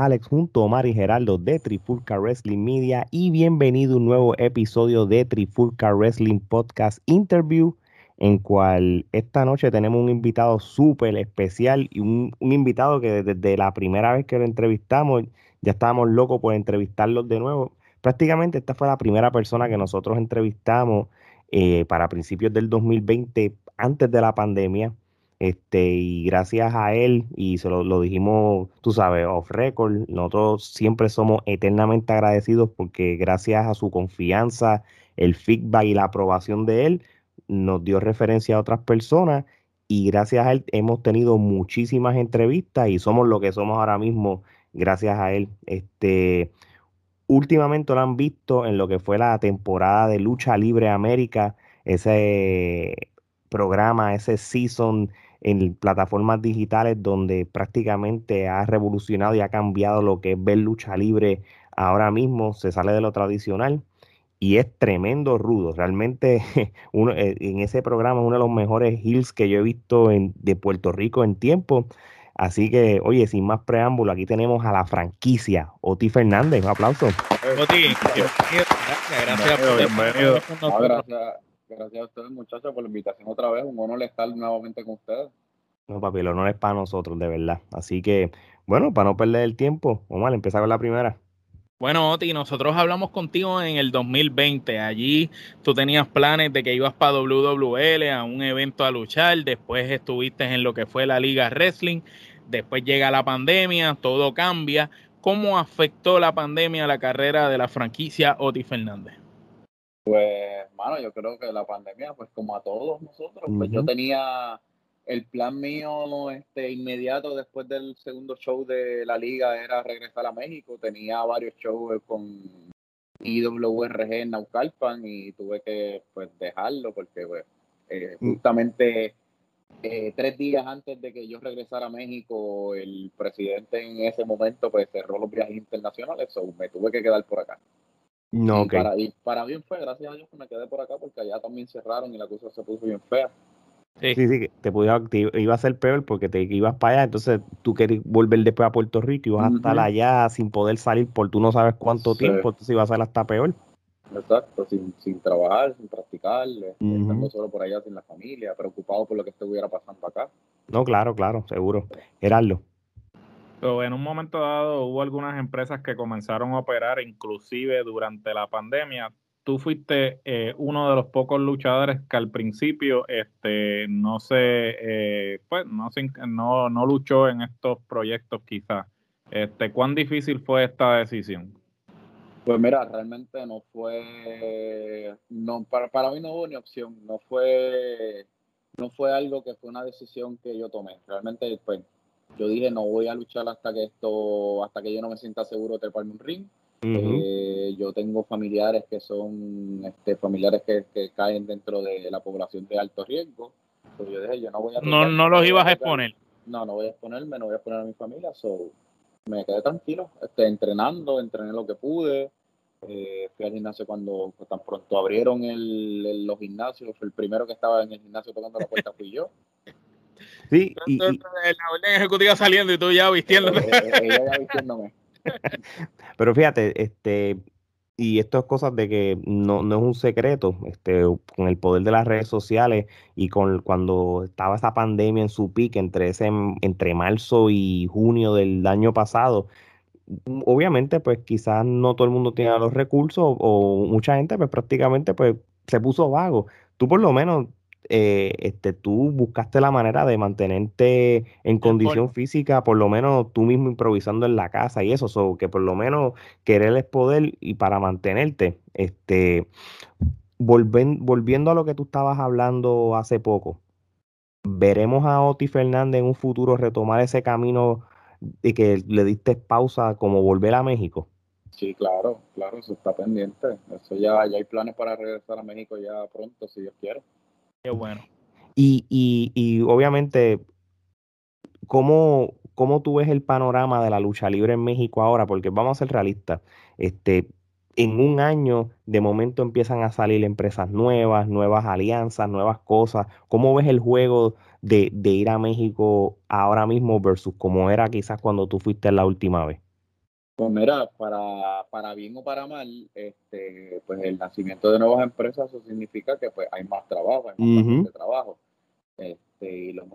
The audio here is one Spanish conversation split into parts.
Alex junto a Omar y Geraldo de Trifulca Wrestling Media y bienvenido a un nuevo episodio de Trifulca Wrestling Podcast Interview, en cual esta noche tenemos un invitado súper especial y un, invitado que desde la primera vez que lo entrevistamos ya estábamos locos por entrevistarlo de nuevo. Prácticamente esta fue la primera persona que nosotros entrevistamos eh, para principios del 2020, antes de la pandemia. Este, y gracias a él, y se lo, dijimos, tú sabes, off record, nosotros siempre somos eternamente agradecidos porque gracias a su confianza, el feedback y la aprobación de él, nos dio referencia a otras personas y gracias a él hemos tenido muchísimas entrevistas y somos lo que somos ahora mismo gracias a él. Este, últimamente lo han visto en lo que fue la temporada de Lucha Libre América, ese programa, ese season en plataformas digitales donde prácticamente ha revolucionado y ha cambiado lo que es ver lucha libre ahora mismo, se sale de lo tradicional y es tremendo rudo. Realmente uno, eh, en ese programa es uno de los mejores hills que yo he visto en, de Puerto Rico en tiempo. Así que, oye, sin más preámbulo, aquí tenemos a la franquicia, Oti Fernández. Un aplauso. Oti, gracias, gracias. Gracias a ustedes, muchachos, por la invitación otra vez. Un honor estar nuevamente con ustedes. No, papi, el honor es para nosotros, de verdad. Así que, bueno, para no perder el tiempo, vamos a empezar con la primera. Bueno, Oti, nosotros hablamos contigo en el 2020. Allí tú tenías planes de que ibas para WWL, a un evento a luchar. Después estuviste en lo que fue la Liga Wrestling. Después llega la pandemia, todo cambia. ¿Cómo afectó la pandemia a la carrera de la franquicia Oti Fernández? Pues, mano, yo creo que la pandemia, pues como a todos nosotros, pues yo tenía el plan mío este inmediato después del segundo show de la liga era regresar a México. Tenía varios shows con IWRG en Naucalpan y tuve que pues dejarlo porque pues eh, mm. justamente eh, tres días antes de que yo regresara a México, el presidente en ese momento pues cerró los viajes internacionales, o me tuve que quedar por acá. No, y, para, y para bien fue, gracias a Dios que me quedé por acá porque allá también cerraron y la cosa se puso bien fea. Sí, sí, sí te, podía, iba a ser peor porque te ibas para allá, entonces tú querías volver después a Puerto Rico y vas a estar allá sin poder salir por tú no sabes cuánto tiempo, entonces iba a ser hasta peor. Exacto, sin, sin trabajar, sin practicar, uh estando solo por allá sin la familia, preocupado por lo que estuviera pasando acá. No, claro, claro, seguro. Gerardo. Pero en un momento dado hubo algunas empresas que comenzaron a operar inclusive durante la pandemia. Tú fuiste eh, uno de los pocos luchadores que al principio este, no se, eh, pues, no, no, no luchó en estos proyectos quizás. Este, ¿Cuán difícil fue esta decisión? Pues mira, realmente no fue, no, para, para mí no hubo ni opción, no fue, no fue algo que fue una decisión que yo tomé. Realmente, pues, yo dije, no voy a luchar hasta que esto, hasta que yo no me sienta seguro de treparme un ring. Eh, yo tengo familiares que son este, familiares que, caen dentro de la población de alto riesgo. yo dije, yo no voy a... No, no los ibas a exponer. No, no voy a exponerme, no voy a exponer a mi familia. So, me quedé tranquilo, este, entrenando, entrené lo que pude. Eh, fui al gimnasio cuando pues, tan pronto abrieron el, los gimnasios. El primero que estaba en el gimnasio tocando la puerta fui yo. Sí, y, la orden ejecutiva saliendo y tú ya vistiéndome. Eh, eh, ella ya vistiéndome. Pero fíjate, este, y esto es cosas de que no, no, es un secreto, este, con el poder de las redes sociales y con cuando estaba esa pandemia en su pique entre ese, entre marzo y junio del año pasado, obviamente, pues quizás no todo el mundo tenía los recursos o mucha gente, pues prácticamente, pues se puso vago. Tú por lo menos eh, este, tú buscaste la manera de mantenerte en condición física, por lo menos tú mismo improvisando en la casa y eso, so, que por lo menos querer es poder y para mantenerte, este, volviendo a lo que tú estabas hablando hace poco, veremos a Oti Fernández en un futuro retomar ese camino y que le diste pausa como volver a México. Sí, claro, claro, eso está pendiente. Eso ya, ya hay planes para regresar a México ya pronto, si Dios quiere. Qué bueno. Y, y, y obviamente, ¿cómo, ¿cómo tú ves el panorama de la lucha libre en México ahora? Porque vamos a ser realistas. Este, en un año de momento empiezan a salir empresas nuevas, nuevas alianzas, nuevas cosas. ¿Cómo ves el juego de, ir a México ahora mismo versus como era quizás cuando tú fuiste la última vez? Pues mira, para, para bien o para mal, este, pues el nacimiento de nuevas empresas, eso significa que pues hay más trabajo, hay más trabajo. Este, y los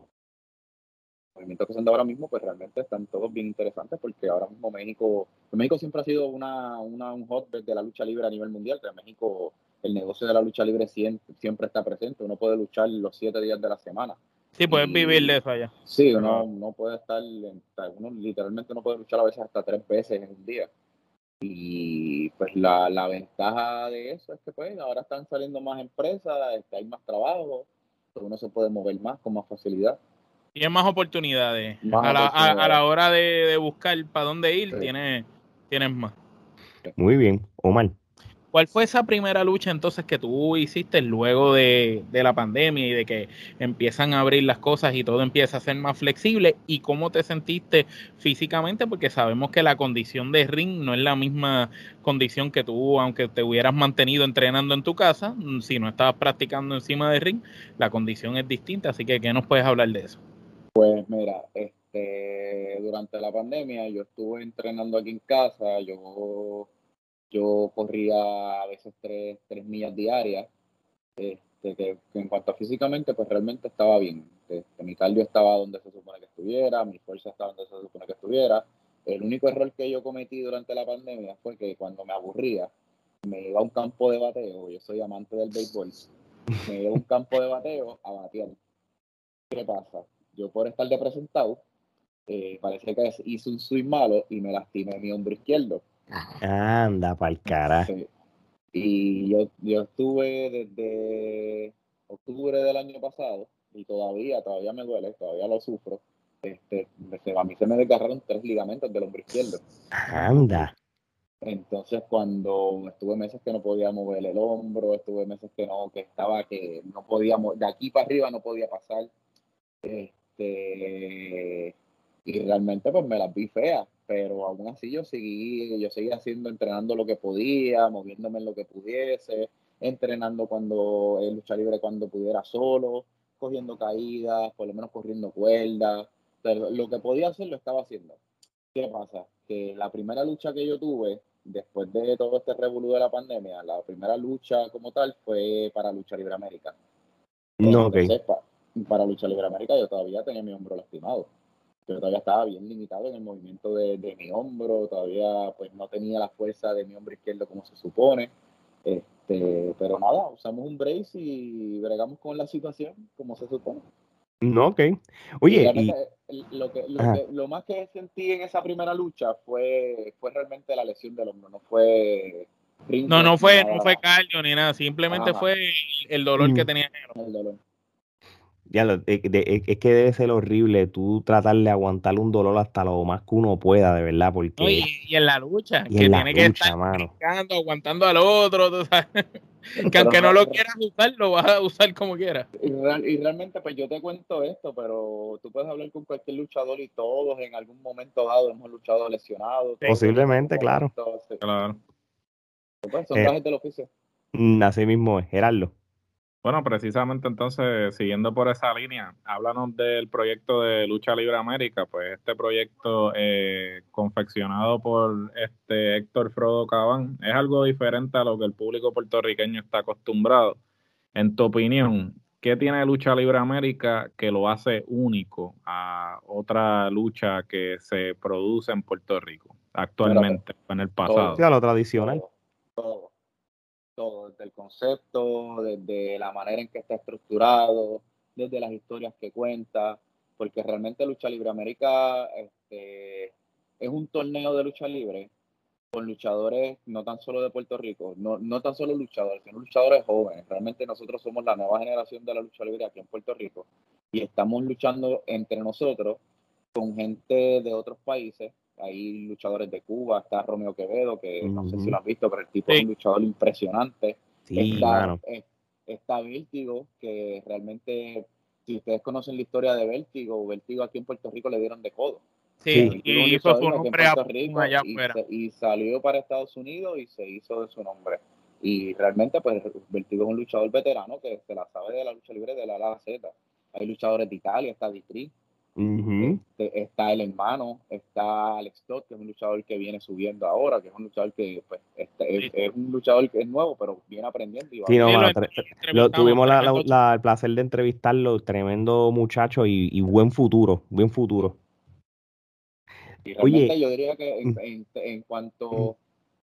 movimientos que se han dado ahora mismo, pues realmente están todos bien interesantes porque ahora mismo México, México siempre ha sido una, una, un hotbed de la lucha libre a nivel mundial, que en México el negocio de la lucha libre siempre, siempre está presente, uno puede luchar los siete días de la semana. Sí, puedes vivir de eso allá. Sí, uno no puede estar, uno literalmente no puede luchar a veces hasta tres veces en un día. Y pues la, la ventaja de eso es que pues ahora están saliendo más empresas, este, hay más trabajo, uno se puede mover más con más facilidad. Tienes más oportunidades. a, la, A, la, hora de, buscar para dónde ir, tienes, tienes más. Muy bien, Omar. ¿Cuál fue esa primera lucha entonces que tú hiciste luego de, la pandemia y de que empiezan a abrir las cosas y todo empieza a ser más flexible? ¿Y cómo te sentiste físicamente? Porque sabemos que la condición de ring no es la misma condición que tú, aunque te hubieras mantenido entrenando en tu casa, si no estabas practicando encima de ring, la condición es distinta. Así que, ¿qué nos puedes hablar de eso? Pues mira, este, durante la pandemia yo estuve entrenando aquí en casa, yo, yo corría a veces tres, tres millas diarias, este, que, en cuanto a físicamente, pues realmente estaba bien. Este, mi cardio estaba donde se supone que estuviera, mi fuerza estaba donde se supone que estuviera. El único error que yo cometí durante la pandemia fue que cuando me aburría, me iba a un campo de bateo, yo soy amante del béisbol, me iba a un campo de bateo a batear. ¿Qué pasa? yo por estar de presentado, eh, parece que hice un swing malo y me lastimé mi hombro izquierdo. Anda, pa'l cara. Y yo, yo estuve desde octubre del año pasado y todavía, todavía me duele, todavía lo sufro. Este, a mí se me desgarraron tres ligamentos del hombro izquierdo. Anda. Entonces, cuando estuve meses que no podía mover el hombro, estuve meses que no, que estaba, que no podía, de aquí para arriba no podía pasar. Este, y realmente pues me las vi feas, pero aún así yo seguí, yo seguí haciendo, entrenando lo que podía, moviéndome en lo que pudiese, entrenando cuando en lucha libre cuando pudiera solo, cogiendo caídas, por lo menos corriendo cuerdas, pero lo que podía hacer lo estaba haciendo. ¿Qué pasa? Que la primera lucha que yo tuve, después de todo este revolú de la pandemia, la primera lucha como tal fue para Lucha Libre América. No, ok para Lucha Libre América yo todavía tenía mi hombro lastimado. Yo todavía estaba bien limitado en el movimiento de, mi hombro, todavía pues no tenía la fuerza de mi hombro izquierdo como se supone. Este, pero nada, usamos un brace y bregamos con la situación como se supone. No, ok. Oye, lo, que, lo, más que sentí en esa primera lucha fue, fue realmente la lesión del hombro, no fue no, no fue, no fue cardio ni nada, simplemente fue el dolor que mm. tenía. El dolor. Ya, es que debe ser horrible tú tratar de aguantar un dolor hasta lo más que uno pueda, de verdad, porque... y, en la lucha, que tiene que estar aguantando al otro, tú sabes. que aunque no lo quieras usar, lo vas a usar como quieras. Y, realmente, pues yo te cuento esto, pero tú puedes hablar con cualquier luchador y todos en algún momento dado hemos luchado lesionados. Posiblemente, claro. claro. Pues, son eh, del oficio. Mm, así mismo es, Gerardo. Bueno, precisamente entonces, siguiendo por esa línea, háblanos del proyecto de Lucha Libre América, pues este proyecto eh, confeccionado por este Héctor Frodo Cabán es algo diferente a lo que el público puertorriqueño está acostumbrado. En tu opinión, ¿qué tiene Lucha Libre América que lo hace único a otra lucha que se produce en Puerto Rico actualmente, en el pasado? Sí, a lo tradicional todo, desde el concepto, desde la manera en que está estructurado, desde las historias que cuenta, porque realmente Lucha Libre América este, es un torneo de lucha libre con luchadores no tan solo de Puerto Rico, no, no tan solo luchadores, sino luchadores jóvenes. Realmente nosotros somos la nueva generación de la lucha libre aquí en Puerto Rico y estamos luchando entre nosotros con gente de otros países hay luchadores de Cuba, está Romeo Quevedo, que no sé si lo has visto, pero el tipo es un luchador impresionante. está, está Vértigo, que realmente, si ustedes conocen la historia de Vértigo, Vértigo aquí en Puerto Rico le dieron de codo. Sí, y hizo su nombre a Rico allá y, salió para Estados Unidos y se hizo de su nombre. Y realmente, pues, Vertigo es un luchador veterano que se la sabe de la lucha libre de la A a Z. Hay luchadores de Italia, está Este, está el hermano, está Alex Todd, que es un luchador que viene subiendo ahora, que es un luchador que pues, este, es, un luchador que es nuevo, pero viene aprendiendo. Y sí, no, tuvimos el placer de entrevistarlo, tremendo muchacho y, buen futuro, buen futuro. Y realmente yo diría que en, mm. en, cuanto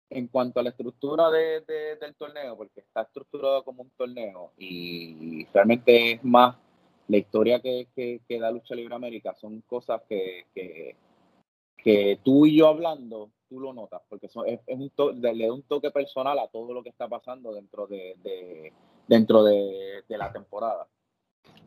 en cuanto a la estructura de, del torneo, porque está estructurado como un torneo y realmente es más la historia que, que, da Lucha Libre América son cosas que, que, tú y yo hablando, tú lo notas, porque es, un le da un toque personal a todo lo que está pasando dentro de, dentro de la temporada.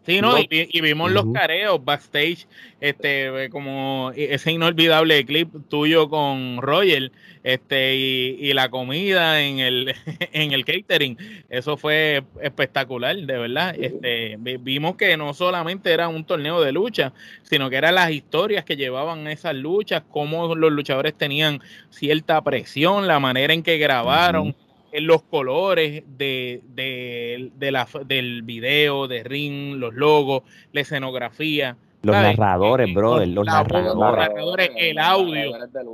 Sí, ¿no? Y, vimos los careos backstage, este, como ese inolvidable clip tuyo con Roger, este, y, la comida en el, en el catering. Eso fue espectacular, de verdad. Este, vimos que no solamente era un torneo de lucha, sino que eran las historias que llevaban esas luchas, cómo los luchadores tenían cierta presión, la manera en que grabaron los colores de, de, la, del video, de ring, los logos, la escenografía. Los narradores, brother, los, narradores. el audio,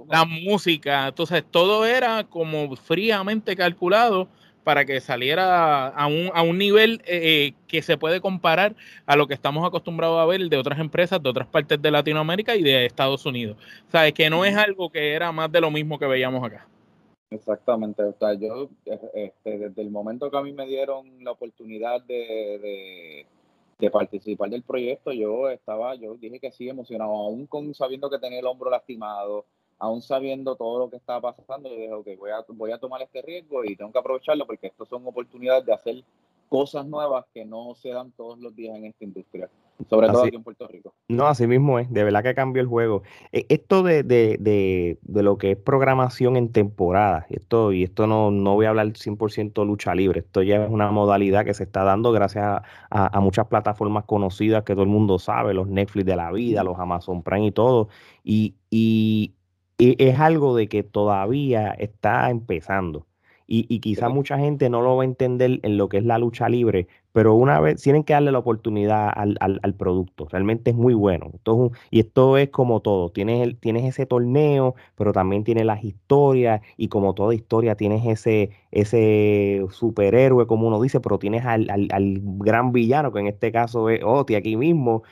la música. Entonces, todo era como fríamente calculado para que saliera a un, a un nivel eh, eh, que se puede comparar a lo que estamos acostumbrados a ver de otras empresas de otras partes de Latinoamérica y de Estados Unidos. ¿Sabes? Que no es algo que era más de lo mismo que veíamos acá. Exactamente, o sea, yo este, desde el momento que a mí me dieron la oportunidad de, de, participar del proyecto, yo estaba, yo dije que sí, emocionado, aún con sabiendo que tenía el hombro lastimado, aún sabiendo todo lo que estaba pasando, yo dije, ok, voy a, voy a tomar este riesgo y tengo que aprovecharlo porque estas son oportunidades de hacer cosas nuevas que no se dan todos los días en esta industria sobre todo aquí en Puerto Rico. No, así mismo es, de verdad que cambió el juego. E, esto de, de, de, de, lo que es programación en temporada, esto, y esto no, no voy a hablar 100% lucha libre, esto ya es una modalidad que se está dando gracias a, a, muchas plataformas conocidas que todo el mundo sabe, los Netflix de la vida, los Amazon Prime y todo, y, y, es algo de que todavía está empezando. Y, y quizá mucha gente no lo va a entender en lo que es la lucha libre, pero una vez tienen que darle la oportunidad al, al, producto. Realmente es muy bueno. y esto es como todo. Tienes, el, tienes ese torneo, pero también tienes las historias y como toda historia tienes ese, ese superhéroe, como uno dice, pero tienes al, al, al gran villano, que en este caso es Oti aquí mismo,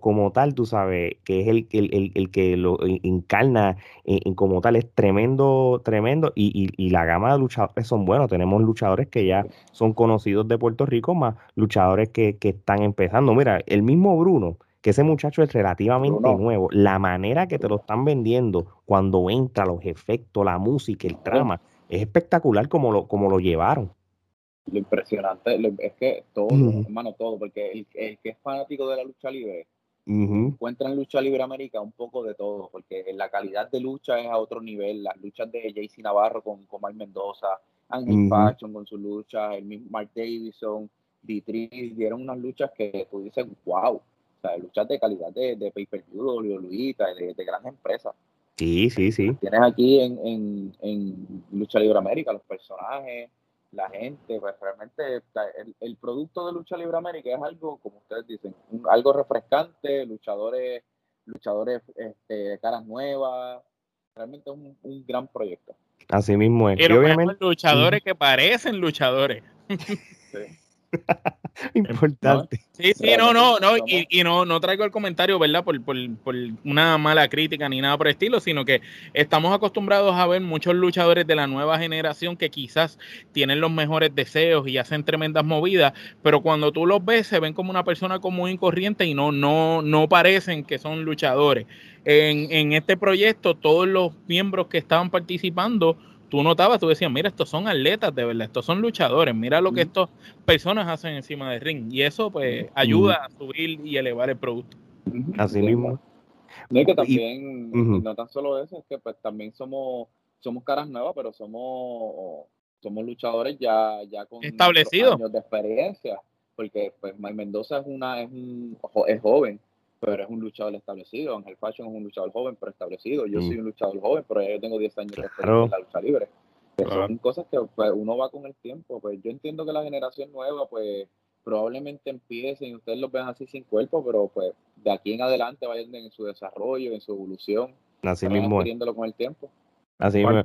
como tal, tú sabes, que es el, el, el que lo encarna en, como tal, es tremendo, tremendo, y, y, y, la gama de luchadores son buenos, tenemos luchadores que ya son conocidos de Puerto Rico, más luchadores que, que están empezando. Mira, el mismo Bruno, que ese muchacho es relativamente nuevo, la manera que te lo están vendiendo cuando entra, los efectos, la música, el trama, es espectacular como lo, como lo llevaron. Lo impresionante es que todo, hermano, todo, porque el, el, que es fanático de la lucha libre encuentra en Lucha Libre América un poco de todo, porque la calidad de lucha es a otro nivel. Las luchas de JC Navarro con, con Mike Mendoza, Ángel uh con su lucha, el mismo Mark Davison, Dietrich, dieron unas luchas que tú dices, wow, o sea, luchas de calidad de, de pay-per-view, de, de, de grandes empresas. Sí, sí, sí. Tienes aquí en, en, en Lucha Libre América los personajes, la gente, pues realmente el, producto de Lucha Libre América es algo, como ustedes dicen, algo refrescante, luchadores, luchadores este, de caras nuevas, realmente es un, gran proyecto. Así mismo es. Pero obviamente luchadores que parecen luchadores. Sí. Importante. Sí, sí, no, no, no, y, y, no, no traigo el comentario, ¿verdad? Por, por, por, una mala crítica ni nada por el estilo, sino que estamos acostumbrados a ver muchos luchadores de la nueva generación que quizás tienen los mejores deseos y hacen tremendas movidas, pero cuando tú los ves se ven como una persona común y corriente y no, no, no parecen que son luchadores. En, en este proyecto, todos los miembros que estaban participando tú notabas, tú decías, mira, estos son atletas de verdad, estos son luchadores, mira lo que estas personas hacen encima del ring. Y eso pues ayuda a subir y elevar el producto. Así mismo. No, es que también, no tan solo eso, es que pues también somos, somos caras nuevas, pero somos, somos luchadores ya, ya con años de experiencia, porque pues Mike Mendoza es una, es un es joven, pero es un luchador establecido. Ángel Fashion es un luchador joven, pero establecido. Yo soy un luchador joven, pero yo tengo 10 años de experiencia en la lucha libre. Son cosas que pues, uno va con el tiempo. Pues yo entiendo que la generación nueva, pues probablemente empiecen y ustedes los vean así sin cuerpo, pero pues de aquí en adelante vayan en su desarrollo, en su evolución. Así mismo. con el tiempo. Así mismo.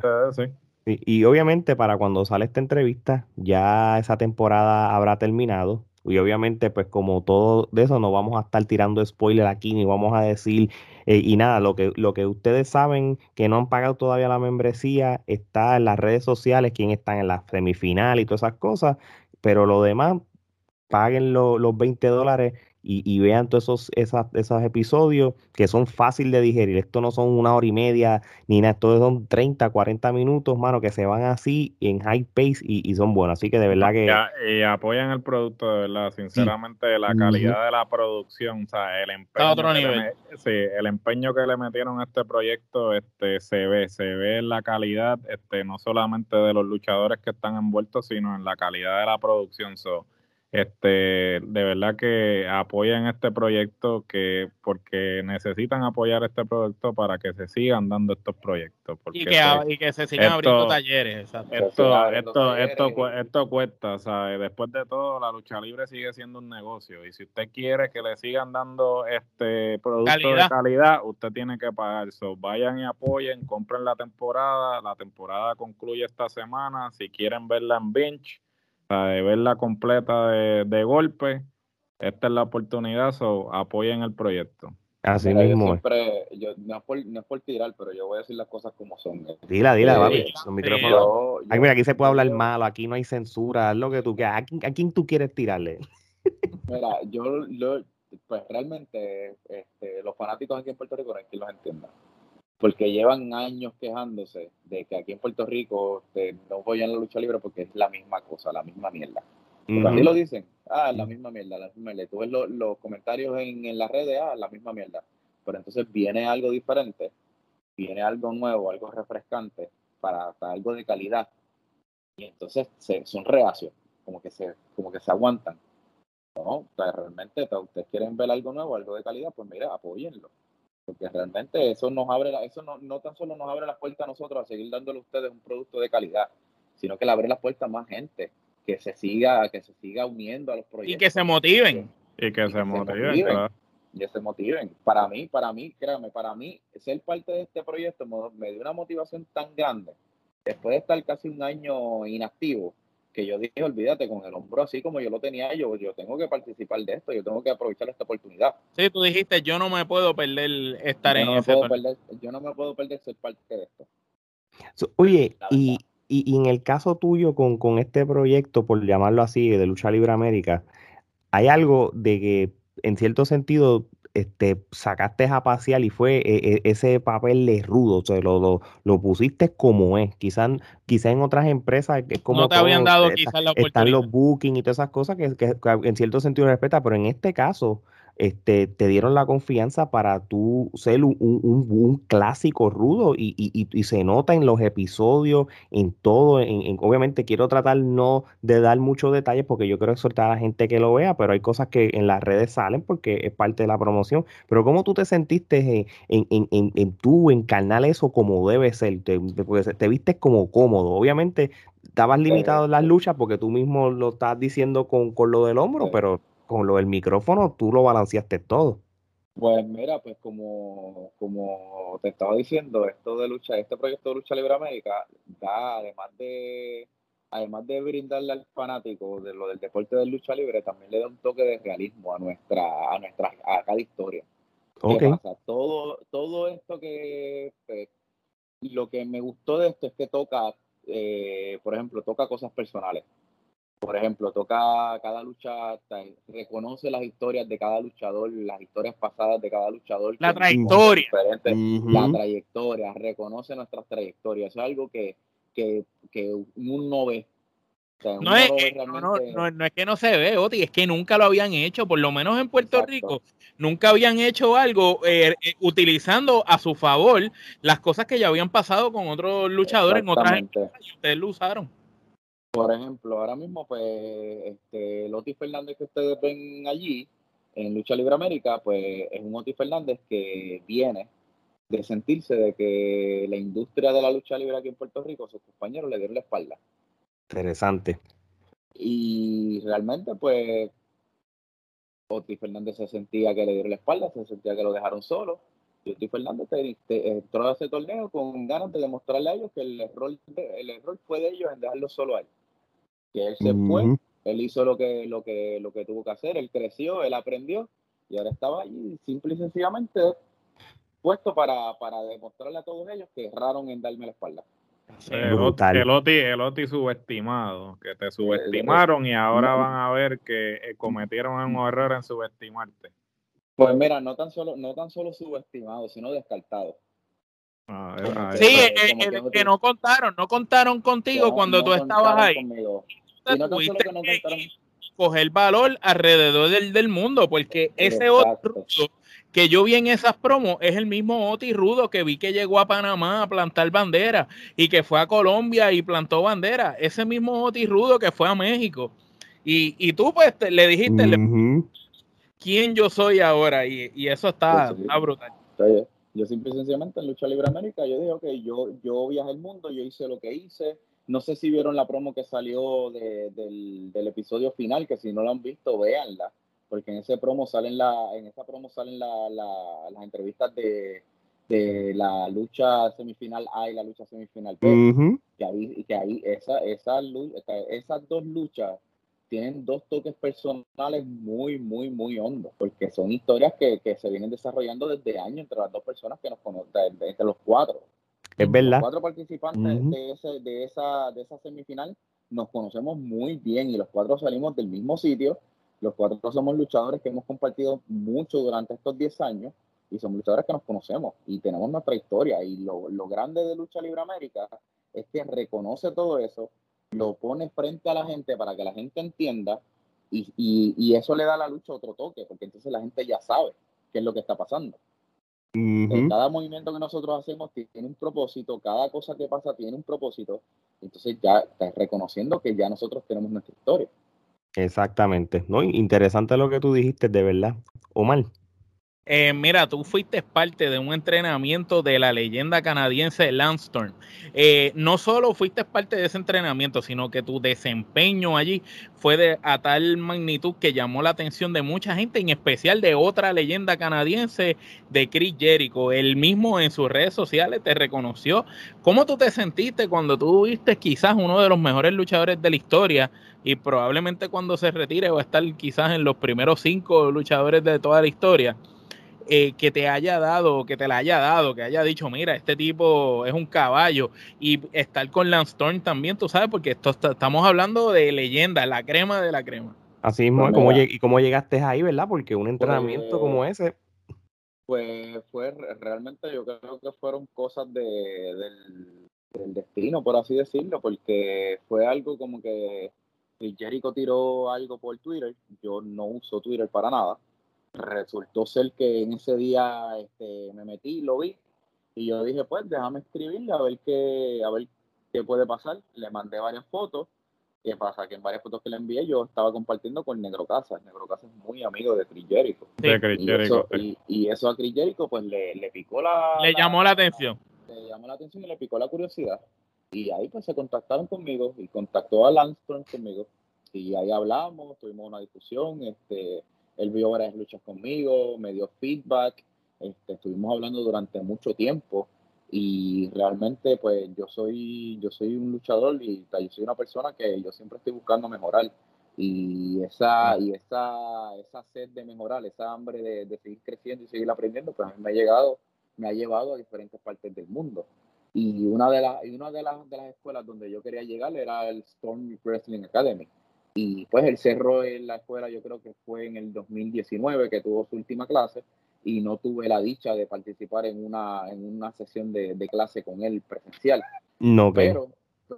y obviamente para cuando sale esta entrevista, ya esa temporada habrá terminado y obviamente, pues como todo de eso, no vamos a estar tirando spoiler aquí, ni vamos a decir, eh, y nada, lo que, lo que ustedes saben que no han pagado todavía la membresía está en las redes sociales, quién están en la semifinal y todas esas cosas, pero lo demás, paguen los 20 dólares y, vean todos esos, esos episodios que son fáciles de digerir. Esto no son una hora y media ni nada, esto son 30, 40 minutos, mano, que se van así en high pace y, son buenos. Así que de verdad que. Y apoyan el producto, de verdad, sinceramente, la calidad de la producción, o sea, el empeño. otro nivel. sí, el empeño que le metieron a este proyecto este, se ve, se ve en la calidad, este, no solamente de los luchadores que están envueltos, sino en la calidad de la producción. So, este, de verdad que apoyen este proyecto que porque necesitan apoyar este proyecto para que se sigan dando estos proyectos y, que, y que se sigan abriendo talleres esto esto esto esto cuesta ¿sabes? después de todo la lucha libre sigue siendo un negocio y si usted quiere que le sigan dando este producto de calidad. usted tiene que pagar. Eso vayan y apoyen compren la temporada la temporada concluye esta semana si quieren verla en bench de verla completa de, golpe, esta es la oportunidad, so apoyen el proyecto. Así mismo. siempre, yo, no, es por, no, es por, tirar, pero yo voy a decir las cosas como son. Dila, dila, eh, papi. micrófono. mira, aquí se puede hablar malo, aquí no hay censura, lo que tú quieras. ¿A quién, tú quieres tirarle? Mira, yo, pues realmente este, los fanáticos aquí en Puerto Rico no hay quien los entienda porque llevan años quejándose de que aquí en Puerto Rico este, no apoyan la lucha libre porque es la misma cosa, la misma mierda. Así lo dicen, ah, la misma mierda, la misma mierda. Tú ves los comentarios en, en las redes, ah, la misma mierda. Pero entonces viene algo diferente, viene algo nuevo, algo refrescante, para, algo de calidad. Y entonces se, son reacios, como que se, como que se aguantan. No, realmente ustedes quieren ver algo nuevo, algo de calidad, pues mira, apóyenlo porque realmente eso nos abre, la, eso no, no tan solo nos abre las puertas a nosotros a seguir dándole a ustedes un producto de calidad, sino que le abre las puertas a más gente que se siga, que se siga uniendo a los proyectos. Y que se motiven. Y que, se, motiven, Y que se motiven. Para mí, para mí, créame, para mí, ser parte de este proyecto me dio una motivación tan grande. Después de estar casi un año inactivo, que yo dije, olvídate, con el hombro así como yo lo tenía yo, yo tengo que participar de esto, yo tengo que aprovechar esta oportunidad. Sí, tú dijiste, yo no me puedo perder estar en ese Yo no me puedo perder ser parte de esto. oye, y, y, en el caso tuyo con, con este proyecto, por llamarlo así, de Lucha Libre América, hay algo de que en cierto sentido este, sacaste a pasear y fue e, e, ese papel de rudo, o sea, lo, lo, pusiste como es. Quizás quizá en otras empresas es como... No te habían dado quizás la oportunidad. Están los bookings y todas esas cosas que, que, en cierto sentido respeta, pero en este caso este, te dieron la confianza para tú ser un, un, clásico rudo y, y, y, se nota en los episodios, en todo. En, obviamente quiero tratar no de dar muchos detalles porque yo quiero exhortar a la gente que lo vea, pero hay cosas que en las redes salen porque es parte de la promoción. Pero ¿cómo tú te sentiste en, en, en, en tú encarnar eso como debe ser? Te, te viste como cómodo. Obviamente estabas limitado en las luchas porque tú mismo lo estás diciendo con, con lo del hombro, pero con lo del micrófono tú lo balanceaste todo. Pues mira, pues como, como te estaba diciendo, esto de lucha, este proyecto de lucha libre América da, además de, además de brindarle al fanático de lo del deporte de lucha libre, también le da un toque de realismo a nuestra, a nuestra, a cada historia. Okay. Todo, todo esto que pues, lo que me gustó de esto es que toca, eh, por ejemplo, toca cosas personales por ejemplo, toca cada lucha, reconoce las historias de cada luchador, las historias pasadas de cada luchador. La trayectoria. La trayectoria, reconoce nuestras trayectorias. Eso es algo que, que, que uno ve. no, es, que no se ve, Oti, es que nunca lo habían hecho, por lo menos en Puerto Rico, nunca habían hecho algo eh, eh, utilizando a su favor las cosas que ya habían pasado con otros luchadores en otras empresas y ustedes lo usaron. Por ejemplo, ahora mismo, pues, este, Loti Fernández que ustedes ven allí, en Lucha Libre América, pues es un Otis Fernández que viene de sentirse de que la industria de la lucha libre aquí en Puerto Rico, sus compañeros le dieron la espalda. Interesante. Y realmente, pues, Otis Fernández se sentía que le dieron la espalda, se sentía que lo dejaron solo. Y Otis Fernández entró a ese torneo con ganas de demostrarle a ellos que el error, el error fue de ellos en dejarlo solo a él. Que él se fue, él hizo lo que, lo, que, lo que tuvo que hacer, él creció, él aprendió y ahora estaba allí simple y sencillamente puesto para, para demostrarle a todos ellos que erraron en darme la espalda. el, Oti, subestimado, que te subestimaron y ahora van a ver que eh, cometieron un error en subestimarte. Pues mira, no tan solo, no tan solo subestimado, sino descartado. Sí, eh, eh, que, no contaron, no contaron contigo cuando tú estabas ahí. no tuviste que coger valor alrededor del, del mundo, porque ese otro que yo vi en esas promos es el mismo Oti Rudo que vi que llegó a Panamá a plantar bandera y que fue a Colombia y plantó bandera. Ese mismo Oti Rudo que fue a México. Y, y tú pues le dijiste quién yo soy ahora y, y eso está, pues brutal. Yo simple y sencillamente en Lucha Libre América, yo dije, ok, yo, yo viajé el mundo, yo hice lo que hice. No sé si vieron la promo que salió del, del episodio final, que si no la han visto, véanla porque en ese promo salen la, en esa promo salen la, las entrevistas de, de, la lucha semifinal A y la lucha semifinal B, que ahí, que ahí esa, esa, esas dos luchas tienen dos toques personales muy, muy, muy hondos, porque son historias que, que se vienen desarrollando desde años entre las dos personas que nos conocen, entre los cuatro. Es verdad. Los cuatro participantes de, ese, de, esa, de esa semifinal nos conocemos muy bien y los cuatro salimos del mismo sitio los cuatro somos luchadores que hemos compartido mucho durante estos 10 años y somos luchadores que nos conocemos y tenemos nuestra historia. Y lo, lo grande de Lucha Libre América es que reconoce todo eso, lo pone frente a la gente para que la gente entienda y, y, y, eso le da a la lucha otro toque, porque entonces la gente ya sabe qué es lo que está pasando. Cada movimiento que nosotros hacemos tiene un propósito, cada cosa que pasa tiene un propósito, entonces ya estás reconociendo que ya nosotros tenemos nuestra historia. Exactamente. No, interesante lo que tú dijiste, de verdad. Omar. Eh, mira, tú fuiste parte de un entrenamiento de la leyenda canadiense Storm. Eh, no solo fuiste parte de ese entrenamiento, sino que tu desempeño allí fue de a tal magnitud que llamó la atención de mucha gente, en especial de otra leyenda canadiense, de Chris Jericho. Él mismo en sus redes sociales te reconoció. ¿Cómo tú te sentiste cuando tú viste quizás uno de los mejores luchadores de la historia y probablemente cuando se retire va a estar quizás en los primeros cinco luchadores de toda la historia? Eh, que te haya dado, que te la haya dado, que haya dicho, mira, este tipo es un caballo, y estar con Lance Storm también, tú sabes, porque esto estamos hablando de leyenda, la crema de la crema. Así mismo, pues ¿y cómo llegaste ahí, verdad? Porque un entrenamiento pues como ese. Pues fue realmente, yo creo que fueron cosas de, del, del destino, por así decirlo, porque fue algo como que Jericho tiró algo por Twitter, yo no uso Twitter para nada, resultó ser que en ese día este, me metí, lo vi y yo dije, pues déjame escribirle a ver qué, a ver qué puede pasar. Le mandé varias fotos. ¿Qué pasa? Que en varias fotos que le envié yo estaba compartiendo con Negro Casa. Negro Casa es muy amigo de Chris Jericho. y, eso, a Chris Jericho pues le, le picó la... Le llamó la atención. Le llamó la atención y le picó la curiosidad. Y ahí pues se contactaron conmigo y contactó a Lance conmigo. Y ahí hablamos, tuvimos una discusión. Este, él vio varias luchas conmigo, me dio feedback, este, estuvimos hablando durante mucho tiempo y realmente pues yo soy, yo soy un luchador y yo soy una persona que yo siempre estoy buscando mejorar y esa, y esa, esa sed de mejorar, esa hambre de, seguir creciendo y seguir aprendiendo, pues a mí me ha llegado, me ha llevado a diferentes partes del mundo. Y una de, las, una de, las, de las escuelas donde yo quería llegar era el Storm Wrestling Academy. Y pues él cerró en la escuela, yo creo que fue en el 2019 que tuvo su última clase y no tuve la dicha de participar en una, en una sesión de, clase con él presencial. No, pero,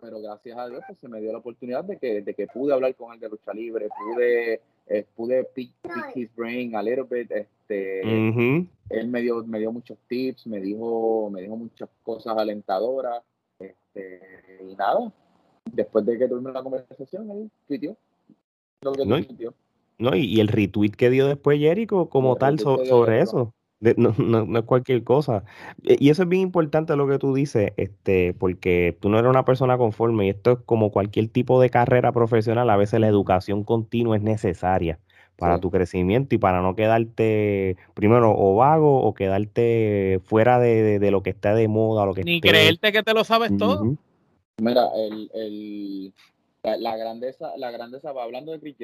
pero gracias a Dios pues, se me dio la oportunidad de que, de que pude hablar con él de lucha libre, pude, eh, pude pick, his brain a little bit, este, él me dio, me dio muchos tips, me dijo, me dijo muchas cosas alentadoras, este, y nada, después de que tuvimos la conversación, él tuiteó no, No, y, el retweet que dio después Jericho como tal sobre eso. no, no, es cualquier cosa. E, y eso es bien importante lo que tú dices, este, porque tú no eres una persona conforme y esto es como cualquier tipo de carrera profesional, a veces la educación continua es necesaria para tu crecimiento y para no quedarte primero o vago o quedarte fuera de, lo que está de moda. Lo que Ni creerte que te lo sabes todo. Mira, el, el, la, grandeza, la grandeza, hablando de Chris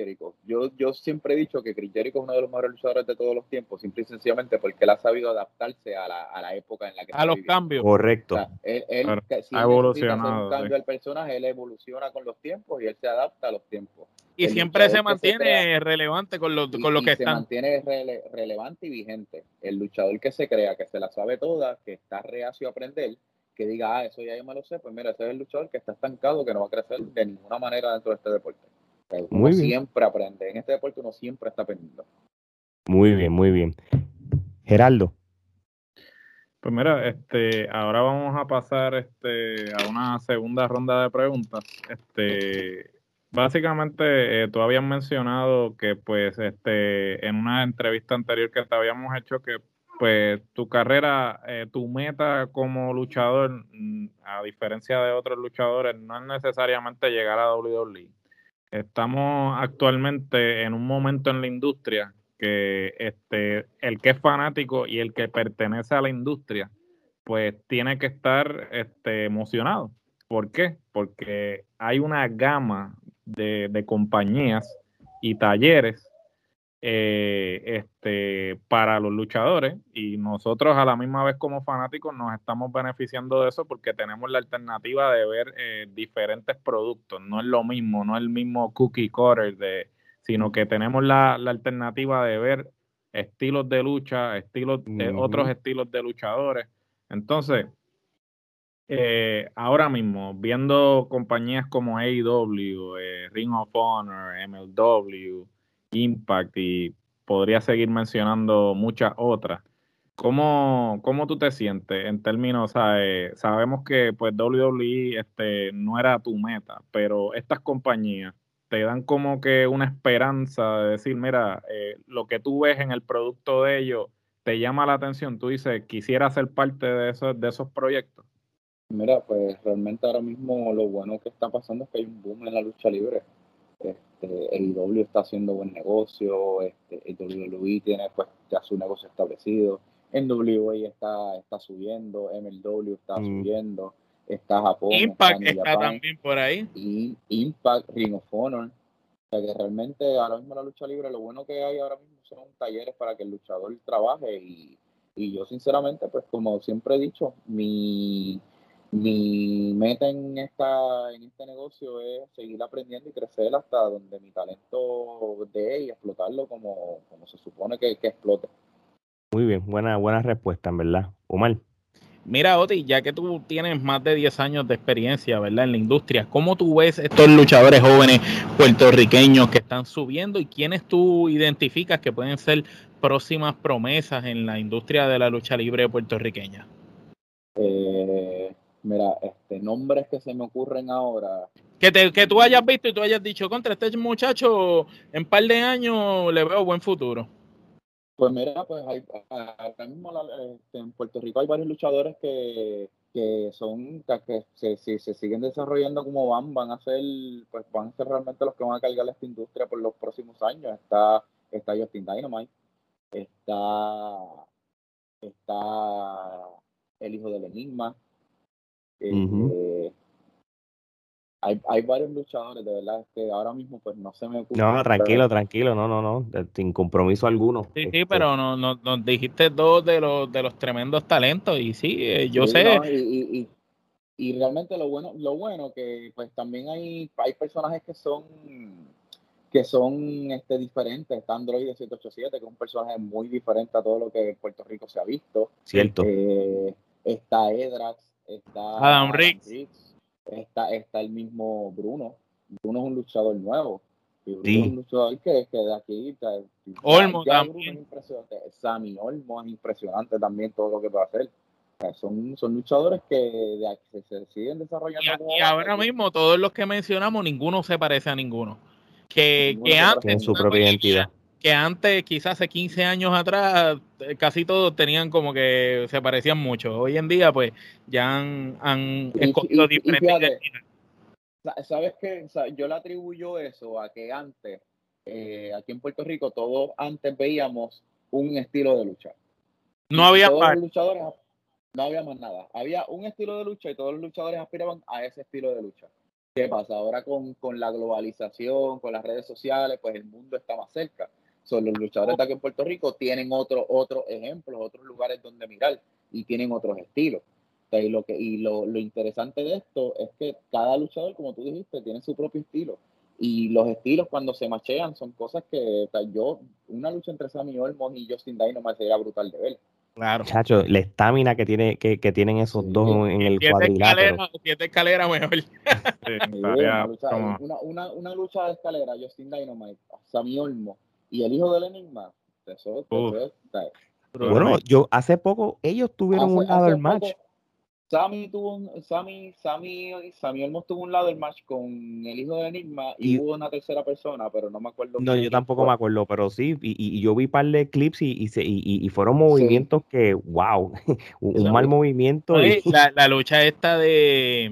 yo, yo siempre he dicho que Chris es uno de los mejores luchadores de todos los tiempos, simple y sencillamente porque él ha sabido adaptarse a la, a la época en la que A los cambios. Correcto. él, ha evolucionado. un cambio del personaje, él evoluciona con los tiempos y él se adapta a los tiempos. Y siempre se mantiene relevante con lo, con lo que está. Se mantiene relevante y vigente. El luchador que se crea, que se la sabe toda, que está reacio a aprender, que diga, ah, eso ya yo me lo sé, pues mira, ese es el luchador que está estancado, que no va a crecer de ninguna manera dentro de este deporte. uno siempre aprende, en este deporte uno siempre está aprendiendo. Muy bien, muy bien. Geraldo. Pues mira, este, ahora vamos a pasar este, a una segunda ronda de preguntas. Este, básicamente, eh, tú habías mencionado que, pues, este, en una entrevista anterior que te habíamos hecho, que pues tu carrera, eh, tu meta como luchador, mm, a diferencia de otros luchadores, no es necesariamente llegar a WWE. Estamos actualmente en un momento en la industria que este, el que es fanático y el que pertenece a la industria, pues tiene que estar este, emocionado. ¿Por qué? Porque hay una gama de, de compañías y talleres eh, este, para los luchadores y nosotros a la misma vez como fanáticos nos estamos beneficiando de eso porque tenemos la alternativa de ver eh, diferentes productos. No es lo mismo, no es el mismo cookie cutter, de, sino que tenemos la, alternativa de ver estilos de lucha, estilos, de otros estilos de luchadores. Entonces, eh, ahora mismo, viendo compañías como AEW, Ring of Honor, MLW, Impact y podría seguir mencionando muchas otras. ¿Cómo, cómo tú te sientes en términos, sabemos que pues WWE este, no era tu meta, pero estas compañías te dan como que una esperanza de decir, mira, eh, lo que tú ves en el producto de ellos te llama la atención, tú dices, quisiera ser parte de esos, de esos proyectos. Mira, pues realmente ahora mismo lo bueno que está pasando es que hay un boom en la lucha libre. Este, el IW está haciendo buen negocio, este, el WWE tiene pues ya su negocio establecido, NWA está, está subiendo, MLW está mm. subiendo, está Japón. Impact está, también por ahí. Y Impact, Ring of Honor. O sea que realmente ahora mismo la lucha libre, lo bueno que hay ahora mismo son talleres para que el luchador trabaje y, y yo sinceramente, pues como siempre he dicho, mi mi meta en, esta, en este negocio es seguir aprendiendo y crecer hasta donde mi talento dé y explotarlo como, como se supone que, que, explote. Muy bien, buena, buena respuesta, en verdad. Omar. Mira, Oti, ya que tú tienes más de 10 años de experiencia, ¿verdad? En la industria, ¿cómo tú ves estos luchadores jóvenes puertorriqueños que están subiendo y quiénes tú identificas que pueden ser próximas promesas en la industria de la lucha libre puertorriqueña? Eh, Mira, este, nombres que se me ocurren ahora. Que, te, que tú hayas visto y tú hayas dicho, contra este muchacho, en par de años le veo buen futuro. Pues mira, pues hay, ahora mismo este, en Puerto Rico hay varios luchadores que, que son que se, se, siguen desarrollando como van, van a ser, pues van a ser realmente los que van a cargar esta industria por los próximos años. Está, está Justin Dynamite, está, está el hijo del Enigma, eh, hay, hay, varios luchadores, de verdad, que ahora mismo pues no se me ocurre. No, tranquilo, tranquilo, no, no, no, sin compromiso alguno. Sí, sí, este pero no, no, nos dijiste dos de los, de los tremendos talentos y sí, eh, yo sé. y, y, y, realmente lo bueno, lo bueno que pues también hay, hay personajes que son que son este, diferentes. Está Android 787, que es un personaje muy diferente a todo lo que en Puerto Rico se ha visto. Cierto. Eh, está Edrax, está Adam Riggs, está, está el mismo Bruno. Bruno es un luchador nuevo. Bruno es un luchador que, que de aquí. Olmo también. impresionante. Sammy Olmo es impresionante también todo lo que puede hacer. son, son luchadores que de aquí se, siguen desarrollando. Y, ahora mismo, todos los que mencionamos, ninguno se parece a ninguno. que, que antes... su propia identidad que antes, quizás hace 15 años atrás, eh, casi todos tenían como que se parecían mucho. Hoy en día, pues, ya han, han escogido diferentes. ¿Sabes qué? yo le atribuyo eso a que antes, eh, aquí en Puerto Rico, todos antes veíamos un estilo de lucha. No había más. luchadores, no había más nada. Había un estilo de lucha y todos los luchadores aspiraban a ese estilo de lucha. ¿Qué pasa? Ahora con, con la globalización, con las redes sociales, pues el mundo está más cerca son los luchadores de aquí en Puerto Rico tienen otros otro ejemplos, otros lugares donde mirar y tienen otros estilos. y lo, que, y lo, lo, interesante de esto es que cada luchador, como tú dijiste, tiene su propio estilo. Y los estilos cuando se machean son cosas que yo, una lucha entre Sammy Olmos y Justin Dynamite sería brutal de ver. Claro. Chacho, la estamina que, tiene, que, que tienen esos dos en el cuadrilátero. Escalera, escalera mejor. una, una, una, lucha de escalera, Justin Dynamite, Sammy Olmos y el hijo del enigma. Eso, bueno, yo hace poco ellos tuvieron un lado del match. Sammy tuvo un, Sammy, Sammy, Sammy Olmos tuvo un lado del match con el hijo del Enigma y, hubo una tercera persona, pero no me acuerdo. No, yo tampoco me acuerdo, pero sí, y, y, yo vi un par de clips y, y, fueron movimientos que, wow, un, mal movimiento. La, la, lucha esta de,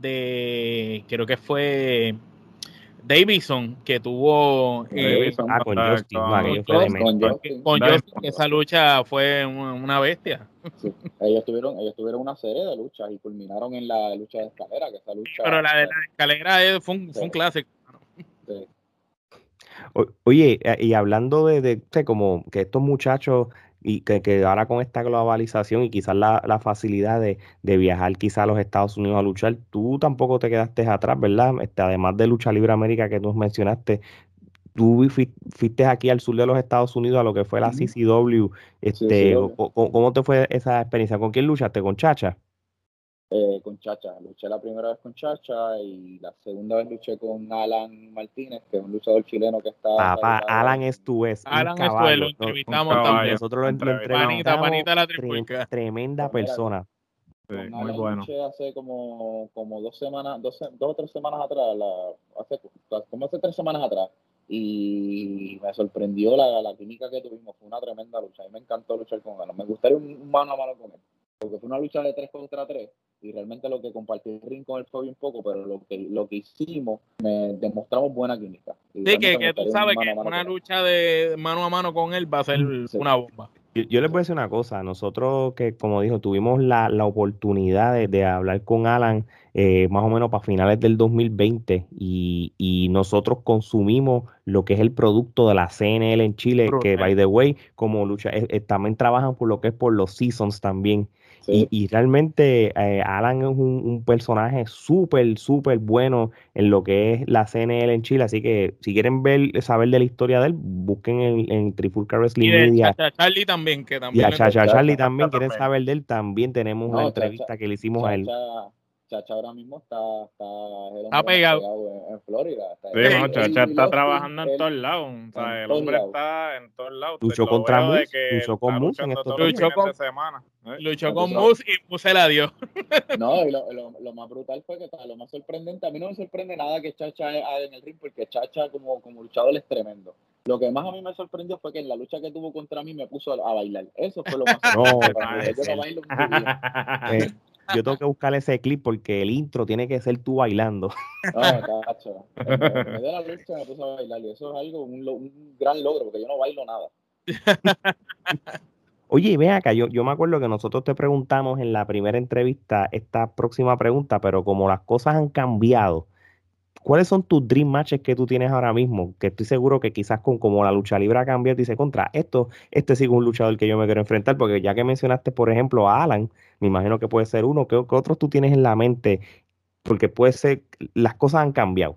de, creo que fue Davison, que tuvo eh, ah, con Justin, con, Justin, esa lucha fue una, bestia. Ellos tuvieron, ellos tuvieron una serie de luchas y culminaron en la lucha de escalera, que esa lucha. Pero la de la escalera fue un, fue un clásico. Oye, eh, y hablando de, de, como que estos muchachos y que, ahora con esta globalización y quizás la, facilidad de, viajar quizás a los Estados Unidos a luchar, tú tampoco te quedaste atrás, ¿verdad? Este, además de Lucha Libre América que tú mencionaste, tú fuiste aquí al sur de los Estados Unidos a lo que fue la CCW. Este, ¿cómo, te fue esa experiencia? ¿Con quién luchaste? ¿Con Chacha? Eh, con Chacha. Luché la primera vez con Chacha y la segunda vez luché con Alan Martínez, que es un luchador chileno que está. Papá, Alan es tu es. Alan es tu lo entrevistamos también. Nosotros lo, entrevistamos. Panita, panita la tripulca. Tremenda persona. Sí, muy bueno. Luché hace como, como dos semanas, dos, dos o tres semanas atrás, la, hace, como hace tres semanas atrás, y me sorprendió la, la química que tuvimos. Fue una tremenda lucha. A mí me encantó luchar con él. Me gustaría un mano a mano con él porque fue una lucha de 3 contra 3 y realmente lo que compartí el ring con él fue bien poco, pero lo que, lo que hicimos, me demostramos buena química. sí, que, que, tú sabes que una lucha de mano a mano con él va a ser una bomba. Yo, les voy a decir una cosa, nosotros que como dijo, tuvimos la, la oportunidad de, hablar con Alan eh, más o menos para finales del 2020 y, y, nosotros consumimos lo que es el producto de la CNL en Chile, que by the way, como lucha, eh, eh, también trabajan por lo que es por los seasons también. Y, realmente eh, Alan es un, personaje súper, súper bueno en lo que es la CNL en Chile. Así que si quieren ver, saber de la historia de él, busquen en, en Trifulca Wrestling y Media. Chacha Charlie también, que también. Y a Chacha Charlie también, quieren saber de él, también tenemos una entrevista que le hicimos a él. Chacha ahora mismo está, está, está pegado. en, Florida. sí, no, Chacha está trabajando en todos lados. O sea, el hombre está en todos lados. Luchó contra Mus, luchó con Mus en estos luchó con, semana. ¿eh? Luchó con Mus y Mus se la dio. no, y lo, lo, lo, más brutal fue que lo más sorprendente, a mí no me sorprende nada que Chacha haga en el ring, porque Chacha como, como luchador es tremendo. Lo que más a mí me sorprendió fue que en la lucha que tuvo contra mí me puso a, bailar. Eso fue lo más sorprendente. no, yo no bailo eh, yo tengo que buscar ese clip porque el intro tiene que ser tú bailando. No, cacho. Me dio la lucha me puse a bailar y eso es algo, un, gran logro porque yo no bailo nada. Oye, ven acá, yo, yo me acuerdo que nosotros te preguntamos en la primera entrevista esta próxima pregunta, pero como las cosas han cambiado, ¿cuáles son tus dream matches que tú tienes ahora mismo? Que estoy seguro que quizás con como la lucha libre ha cambiado, dice contra esto, este sí es un luchador que yo me quiero enfrentar, porque ya que mencionaste, por ejemplo, a Alan, me imagino que puede ser uno, ¿qué, otros tú tienes en la mente? Porque puede ser, las cosas han cambiado.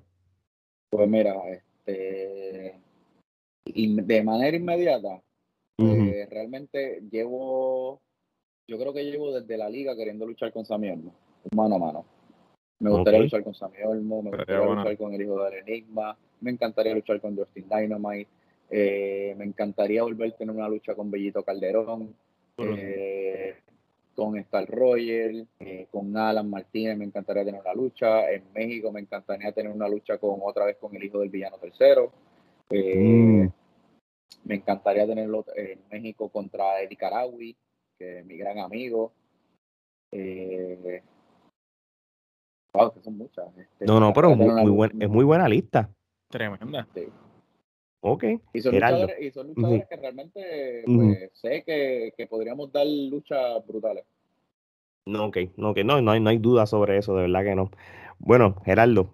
Pues mira, este, de manera inmediata, pues, realmente llevo, yo creo que llevo desde la liga queriendo luchar con Samierno, mano a mano me gustaría luchar con Sammy Olmo, me gustaría luchar con el hijo del Enigma, me encantaría luchar con Justin Dynamite, eh, me encantaría volver a tener una lucha con Bellito Calderón. Eh, con Star Roger, eh, con Alan Martínez me encantaría tener una lucha, en México me encantaría tener una lucha con otra vez con el hijo del villano tercero. Mm. Me encantaría tenerlo en México contra Eddie Carawi, que es mi gran amigo. Eh, wow, que son muchas. Este, no, no, pero muy, es muy buena lista. Tremenda. Ok. Y son luchadores, y son luchadores que realmente pues, sé que, que, podríamos dar luchas brutales. No, ok, no, que no, no hay, no hay duda sobre eso, de verdad que no. Bueno, Gerardo.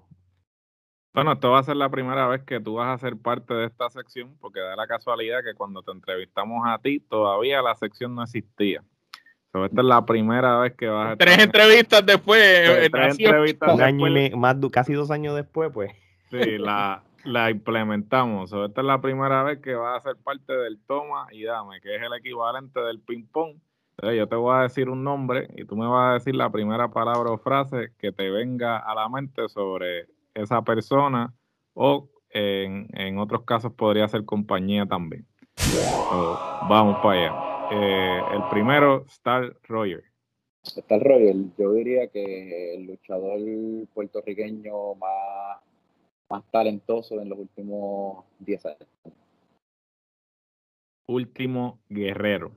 Bueno, esto va a ser la primera vez que tú vas a ser parte de esta sección, porque da la casualidad que cuando te entrevistamos a ti, todavía la sección no existía. Esta es la primera vez que vas a Tres entrevistas después. Eh, tres, entrevistas Un año y más, casi dos años después, pues. Sí, la, la implementamos. esta es la primera vez que va a ser parte del toma y dame, que es el equivalente del ping-pong. yo te voy a decir un nombre y tú me vas a decir la primera palabra o frase que te venga a la mente sobre esa persona o en, otros casos podría ser compañía también. vamos para allá. Eh, el primero, Star Roger. Star Roger, yo diría que el luchador puertorriqueño más más talentoso en los últimos 10 años. Último guerrero.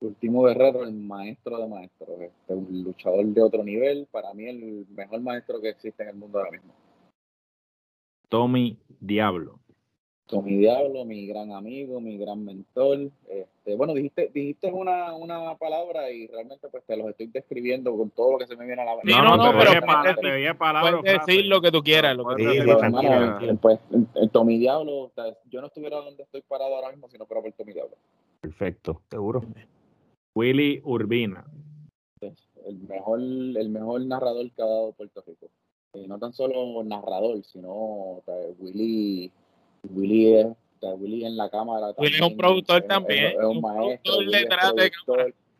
Último guerrero, el maestro de maestros, este, un luchador de otro nivel, para mí el mejor maestro que existe en el mundo ahora mismo. Tommy Diablo. Tommy Diablo, mi gran amigo, mi gran mentor. Este, bueno, dijiste, dijiste una, una palabra y realmente pues te los estoy describiendo con todo lo que se me viene a la mente. No, no, pero te palabras. Puedes decir lo que tú quieras. Lo que sí, pues, Tommy Diablo, yo no estuviera donde estoy parado ahora mismo si no fuera por Tommy Diablo. Perfecto, seguro. Willy Urbina. El mejor, el mejor narrador que ha dado Puerto Rico. Eh, no tan solo narrador, sino Willy Willy es, Willy en la cámara. Willy es un productor también. Es, un, maestro.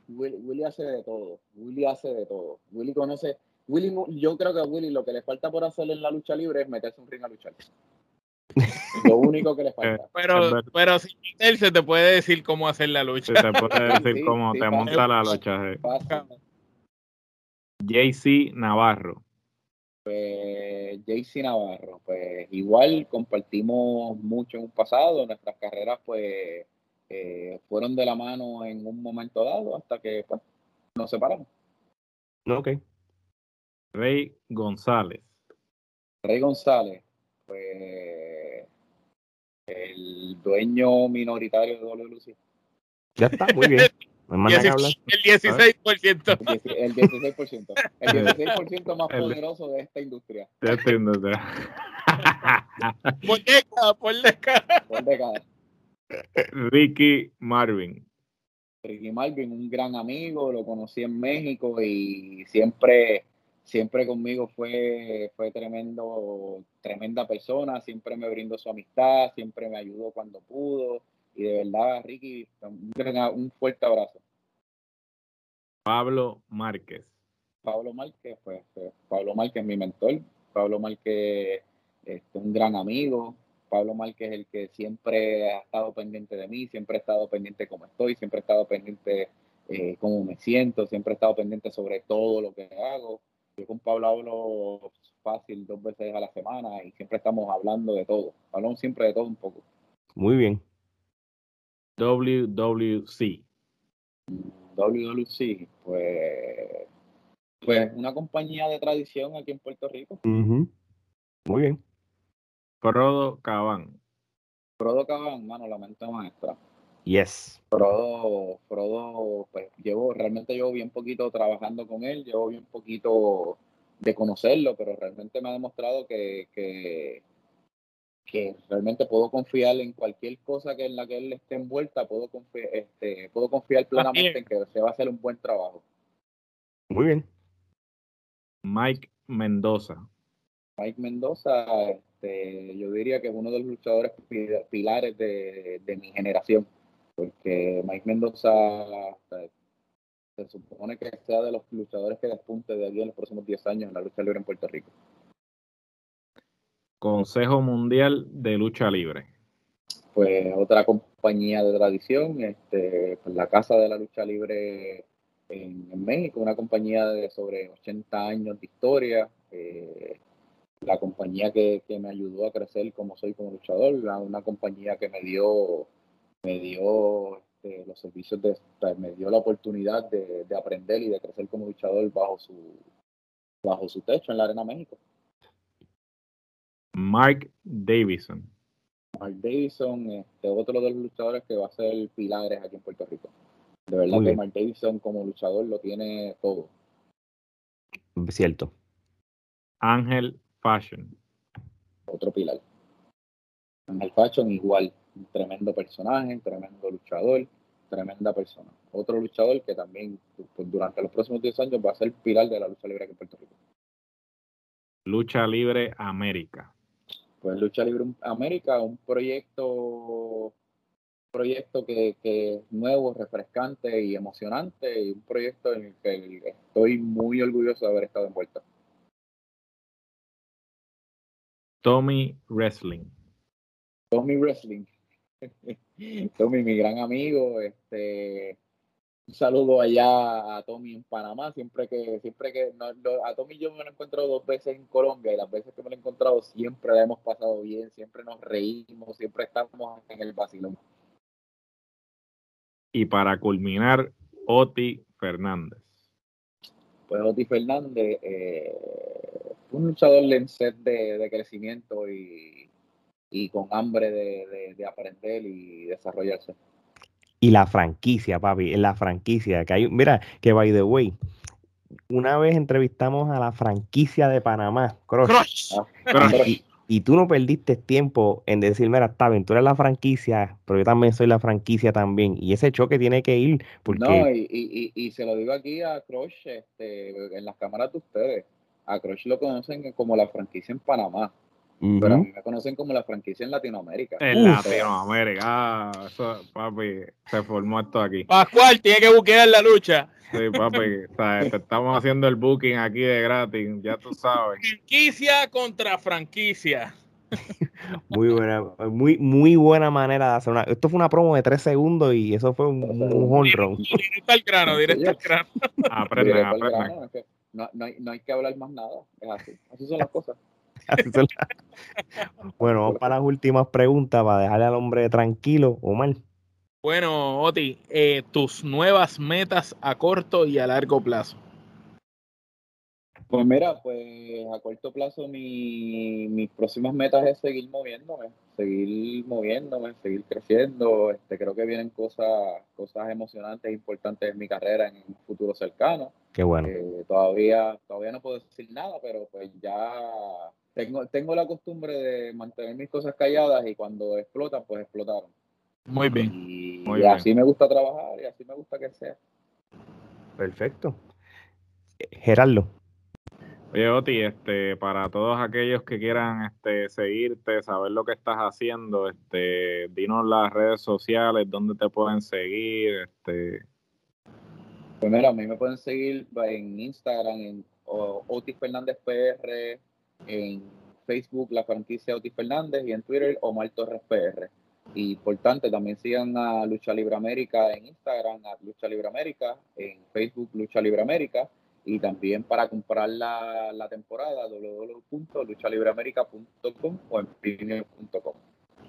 Willy, hace de todo. Willy hace de todo. Willy conoce. Willy, yo creo que a Willy lo que le falta por hacer en la lucha libre es meterse un ring a luchar. Lo único que le falta. Pero, pero sin él se te puede decir cómo hacer la lucha. Se te puede decir cómo te monta la lucha. JC Navarro. Pues JC Navarro, pues igual compartimos mucho en un pasado, nuestras carreras pues eh, fueron de la mano en un momento dado hasta que pues, nos separamos. Ok. Rey González. Rey González, pues el dueño minoritario de WLC. Ya está, muy bien. El 16%. El 16%. El 16% más poderoso de esta industria. De esta industria. por década, por década. Por década. Ricky Marvin. Ricky Marvin, un gran amigo, lo conocí en México y siempre, siempre conmigo fue, fue tremendo, tremenda persona, siempre me brindó su amistad, siempre me ayudó cuando pudo y de verdad, Ricky, un, fuerte abrazo. Pablo Márquez. Pablo Márquez, pues, pues Pablo Márquez es mi mentor. Pablo Márquez es un gran amigo. Pablo Márquez es el que siempre ha estado pendiente de mí, siempre ha estado pendiente cómo estoy, siempre ha estado pendiente eh, cómo me siento, siempre ha estado pendiente sobre todo lo que hago. Yo con Pablo hablo fácil dos veces a la semana y siempre estamos hablando de todo. Hablamos siempre de todo un poco. Muy bien. WWC? WWC, pues, pues una compañía de tradición aquí en Puerto Rico. Muy bien. Prodo Cabán. Prodo Cabán, mano, la mente maestra. Yes. Prodo, Prodo, pues llevo, realmente llevo bien poquito trabajando con él, llevo bien poquito de conocerlo, pero realmente me ha demostrado que, que, que realmente puedo confiar en cualquier cosa que en la que él esté envuelta, puedo confiar, este, puedo confiar plenamente en que se va a hacer un buen trabajo. Muy bien. Mike Mendoza. Mike Mendoza, este, yo diría que es uno de los luchadores pilares de, mi generación, porque Mike Mendoza se supone que sea de los luchadores que despunte de aquí en los próximos 10 años en la lucha libre en Puerto Rico. Consejo Mundial de Lucha Libre. Pues otra compañía de tradición, este, pues la Casa de la Lucha Libre en, México, una compañía de sobre 80 años de historia. Eh, la compañía que, me ayudó a crecer como soy como luchador, una compañía que me dio, me dio este, los servicios de, me dio la oportunidad de, aprender y de crecer como luchador bajo su, bajo su techo en la Arena México. Mark Davison. Mark Davison, este, otro de los luchadores que va a ser pilares aquí en Puerto Rico. De verdad que Mark Davison como luchador lo tiene todo. Cierto. Ángel Fashion. Otro pilar. Ángel Fashion igual, un tremendo personaje, tremendo luchador, tremenda persona. Otro luchador que también pues, durante los próximos 10 años va a ser pilar de la lucha libre aquí en Puerto Rico. Lucha Libre América. Pues Lucha Libre América, un proyecto proyecto que, que, es nuevo, refrescante y emocionante y un proyecto en el que estoy muy orgulloso de haber estado envuelto. Tommy Wrestling. Tommy Wrestling. Tommy, mi gran amigo, este un saludo allá a Tommy en Panamá, siempre que, siempre que a Tommy yo me lo he encontrado dos veces en Colombia y las veces que me lo he encontrado siempre la hemos pasado bien, siempre nos reímos, siempre estamos en el vacilón. Y para culminar, Oti Fernández. Pues Oti Fernández, eh, un luchador en set de, crecimiento y, con hambre de, aprender y desarrollarse. Y la franquicia, papi, la franquicia. Que hay, mira, que by the way, una vez entrevistamos a la franquicia de Panamá, Crush. Y, tú no perdiste tiempo en decir, mira, está bien, tú eres la franquicia, pero yo también soy la franquicia también. Y ese choque tiene que ir. Porque... No, y, y, se lo digo aquí a Crush este, en las cámaras de ustedes a Crush lo conocen como la franquicia en Panamá. Pero a mí me conocen como la franquicia en Latinoamérica. En Latinoamérica. Ah, eso, papi, se formó esto aquí. Pascual, tiene que buquear la lucha. Sí, papi, estamos haciendo el booking aquí de gratis, ya tú sabes. Franquicia contra franquicia. Muy buena, muy, muy buena manera de hacer una. Esto fue una promo de tres segundos y eso fue un, un home run. Directo al grano, directo al grano. Aprenden, aprenden no, no, hay, no hay que hablar más nada. Es así. Así son las cosas. bueno, vamos para las últimas preguntas para dejarle al hombre tranquilo, Omar. Bueno, Oti, eh, tus nuevas metas a corto y a largo plazo. Pues mira, pues a corto plazo mi, mis próximas metas es seguir moviéndome, seguir moviéndome, seguir creciendo. Este, creo que vienen cosas, cosas emocionantes, e importantes en mi carrera en un futuro cercano. Qué bueno. Eh, todavía, todavía no puedo decir nada, pero pues ya tengo, tengo la costumbre de mantener mis cosas calladas y cuando explotan, pues explotaron. Muy bien. Y, así me gusta trabajar y así me gusta que sea. Perfecto. Gerardo. Oye, Oti, este, para todos aquellos que quieran este, seguirte, saber lo que estás haciendo, este, dinos las redes sociales, dónde te pueden seguir. Este. Pues mira, a mí me pueden seguir en Instagram, en Otis Fernández PR, en Facebook la franquicia Otis Fernández y en Twitter Omar Torres PR. Y importante, también sigan a Lucha Libre América en Instagram, a Lucha Libre América, en Facebook Lucha Libre América y también para comprar la, la temporada www.luchalibreamerica.com o en pinio.com.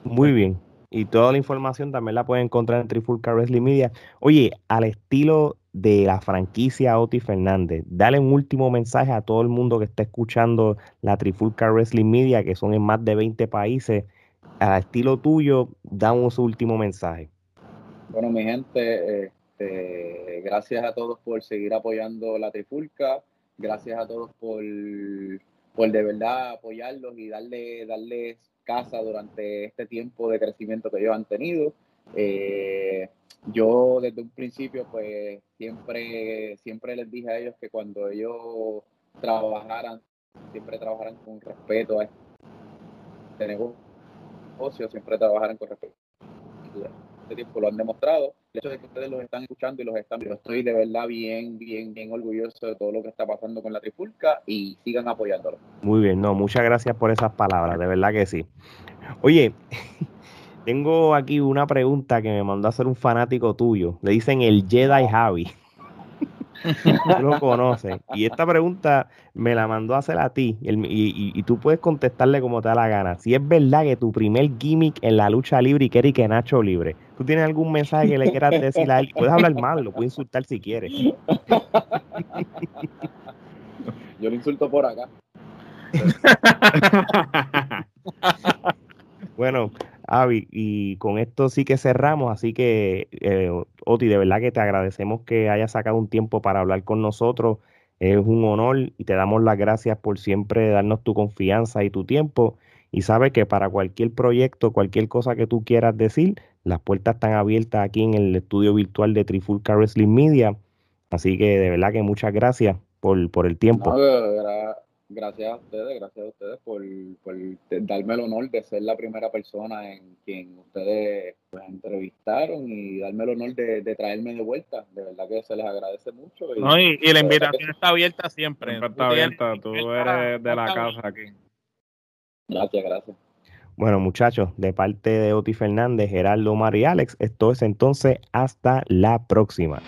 Muy bien. Y toda la información también la pueden encontrar en Trifulca Wrestling Media. Oye, al estilo de la franquicia Oti Fernández, dale un último mensaje a todo el mundo que está escuchando la Trifulca Wrestling Media, que son en más de 20 países. Al estilo tuyo, da un último mensaje. Bueno, mi gente, este, gracias a todos por seguir apoyando la Trifulca. Gracias a todos por, por de verdad apoyarlos y darle, darles casa durante este tiempo de crecimiento que ellos han tenido. Eh, yo desde un principio pues siempre, siempre les dije a ellos que cuando ellos trabajaran, siempre trabajaran con respeto a este negocio, siempre trabajaran con respeto este tiempo lo han demostrado. El hecho de que ustedes los están escuchando y los están yo estoy de verdad bien, bien, bien orgulloso de todo lo que está pasando con la Trifulca y sigan apoyándolo. Muy bien, no, muchas gracias por esas palabras, de verdad que sí. Oye, tengo aquí una pregunta que me mandó a hacer un fanático tuyo. Le dicen el Jedi Javi. tú lo conoces. Y esta pregunta me la mandó a hacer a ti y, tú puedes contestarle como te da la gana. Si es verdad que tu primer gimmick en la lucha libre y que Nacho libre, ¿tú tienes algún mensaje que le quieras decir a él? Puedes hablar mal, lo puedes insultar si quieres. Yo lo insulto por acá. bueno, Avi, y con esto sí que cerramos, así que eh, Oti, de verdad que te agradecemos que hayas sacado un tiempo para hablar con nosotros. Es un honor y te damos las gracias por siempre darnos tu confianza y tu tiempo. Y sabes que para cualquier proyecto, cualquier cosa que tú quieras decir, las puertas están abiertas aquí en el estudio virtual de Trifulca Wrestling Media. Así que de verdad que muchas gracias por, por el tiempo gracias a ustedes, gracias a ustedes por, darme el honor de ser la primera persona en quien ustedes pues, entrevistaron y darme el honor de, traerme de vuelta. De verdad que se les agradece mucho. Y, y, la invitación está abierta siempre. está abierta, tú eres de la casa aquí. Gracias, gracias. Bueno, muchachos, de parte de Oti Fernández, Gerardo, Omar y Alex, esto es entonces hasta la próxima.